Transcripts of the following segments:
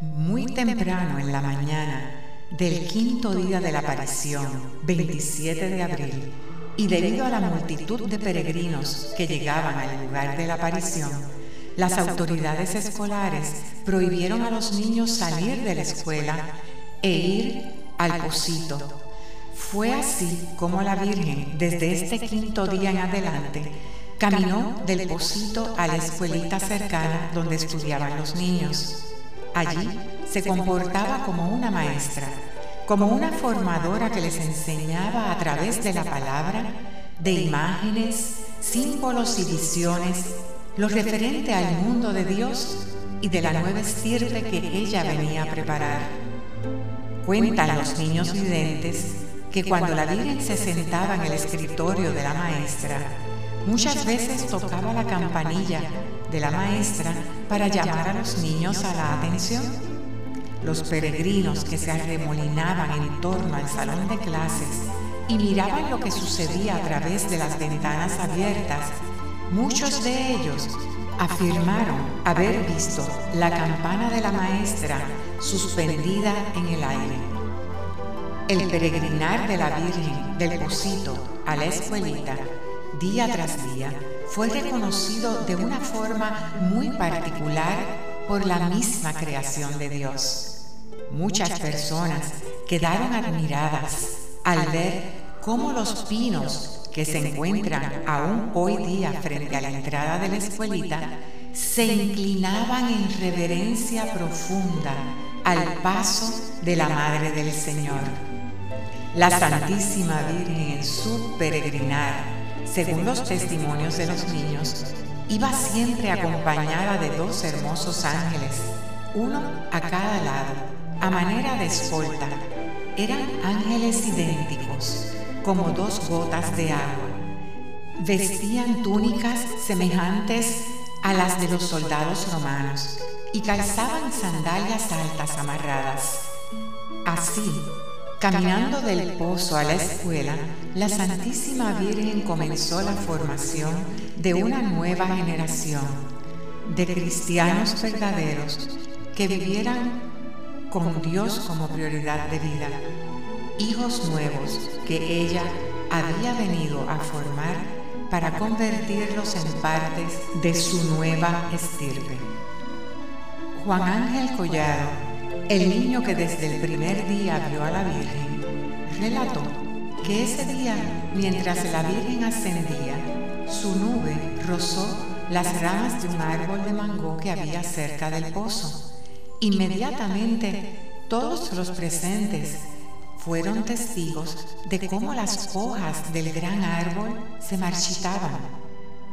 muy temprano en la mañana del quinto día de la aparición, 27 de abril, y debido a la multitud de peregrinos que llegaban al lugar de la aparición, las autoridades escolares prohibieron a los niños salir de la escuela e ir al pocito. Fue así como la Virgen, desde este quinto día en adelante, caminó del pocito a la escuelita cercana donde estudiaban los niños. Allí se comportaba como una maestra, como una formadora que les enseñaba a través de la palabra, de imágenes, símbolos y visiones, lo referente al mundo de Dios y de la nueva estirpe que ella venía a preparar. Cuentan los niños videntes que cuando la Virgen se sentaba en el escritorio de la maestra, muchas veces tocaba la campanilla de la maestra para llamar a los niños a la atención los peregrinos que se arremolinaban en torno al salón de clases y miraban lo que sucedía a través de las ventanas abiertas, muchos de ellos afirmaron haber visto la campana de la maestra suspendida en el aire. El peregrinar de la Virgen del Pocito a la escuelita, día tras día, fue reconocido de una forma muy particular por la misma creación de Dios. Muchas personas quedaron admiradas al ver cómo los pinos que se encuentran aún hoy día frente a la entrada de la escuelita se inclinaban en reverencia profunda al paso de la Madre del Señor. La Santísima Virgen en su peregrinar, según los testimonios de los niños, iba siempre acompañada de dos hermosos ángeles, uno a cada lado a manera de escolta. Eran ángeles idénticos, como dos gotas de agua. Vestían túnicas semejantes a las de los soldados romanos y calzaban sandalias altas amarradas. Así, caminando del pozo a la escuela, la Santísima Virgen comenzó la formación de una nueva generación de cristianos verdaderos que vivieran con Dios como prioridad de vida, hijos nuevos que ella había venido a formar para convertirlos en partes de su nueva estirpe. Juan Ángel Collado, el niño que desde el primer día vio a la Virgen, relató que ese día, mientras la Virgen ascendía, su nube rozó las ramas de un árbol de mango que había cerca del pozo Inmediatamente todos los presentes fueron testigos de cómo las hojas del gran árbol se marchitaban.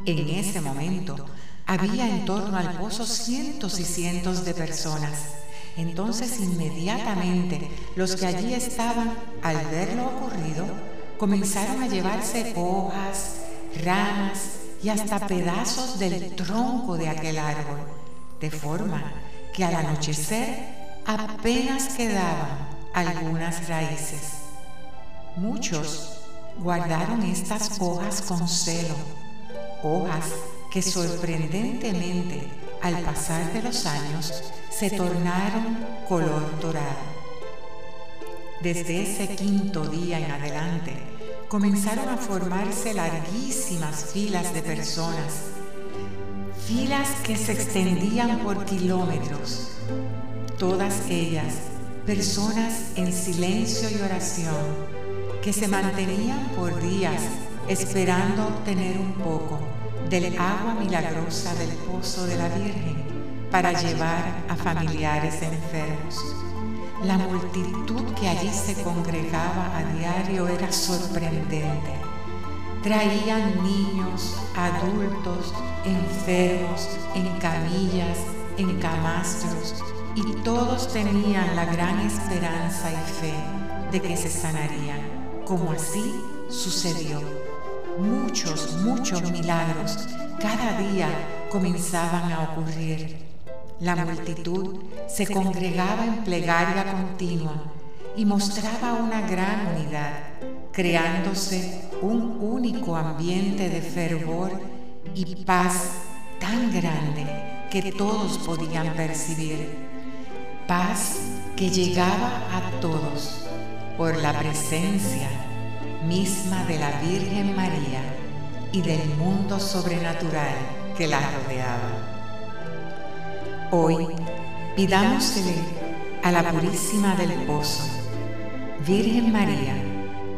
En ese momento había en torno al pozo cientos y cientos de personas. Entonces inmediatamente los que allí estaban, al ver lo ocurrido, comenzaron a llevarse hojas, ramas y hasta pedazos del tronco de aquel árbol, de forma que al anochecer apenas quedaban algunas raíces. Muchos guardaron estas hojas con celo, hojas que sorprendentemente al pasar de los años se tornaron color dorado. Desde ese quinto día en adelante comenzaron a formarse larguísimas filas de personas filas que se extendían por kilómetros, todas ellas personas en silencio y oración, que se mantenían por días esperando obtener un poco del agua milagrosa del pozo de la Virgen para llevar a familiares enfermos. La multitud que allí se congregaba a diario era sorprendente Traían niños, adultos, enfermos, en camillas, en camastros, y todos tenían la gran esperanza y fe de que se sanarían, como así sucedió. Muchos, muchos milagros cada día comenzaban a ocurrir. La multitud se congregaba en plegaria continua y mostraba una gran unidad, creándose un único ambiente de fervor y paz tan grande que todos podían percibir. paz que llegaba a todos por la presencia misma de la Virgen María y del mundo sobrenatural que la rodeaba. Hoy pidámosle a la Purísima del Pozo, Virgen María,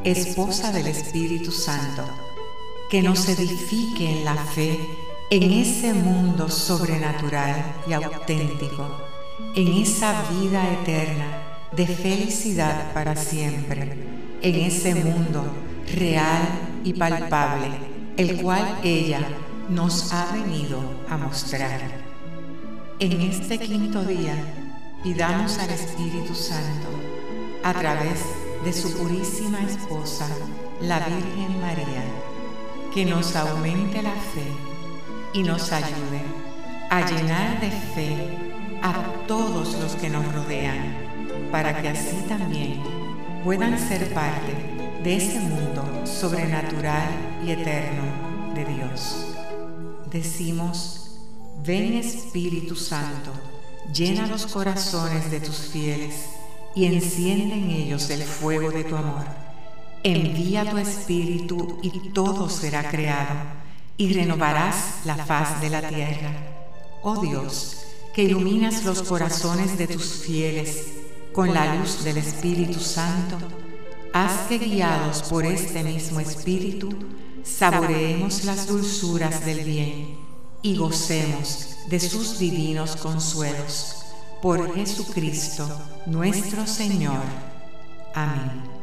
esposa del Espíritu Santo, que nos edifique en la fe en ese mundo sobrenatural y auténtico, en esa vida eterna de felicidad para siempre, en ese mundo real y palpable, el cual ella nos ha venido a mostrar. En este quinto día, pidamos al Espíritu Santo, a través de su purísima esposa, la Virgen María, que nos aumente la fe y nos ayude a llenar de fe a todos los que nos rodean, para que así también puedan ser parte de ese mundo sobrenatural y eterno de Dios. Decimos, ven Espíritu Santo, llena los corazones de tus fieles y enciende en ellos el fuego de tu amor. Envía tu Espíritu y todo será creado y renovarás la faz de la tierra. Oh Dios, que iluminas los corazones de tus fieles con la luz del Espíritu Santo, haz que guiados por este mismo Espíritu, saboreemos las dulzuras del bien y gocemos de sus divinos consuelos. Por Jesucristo nuestro Señor. Amén.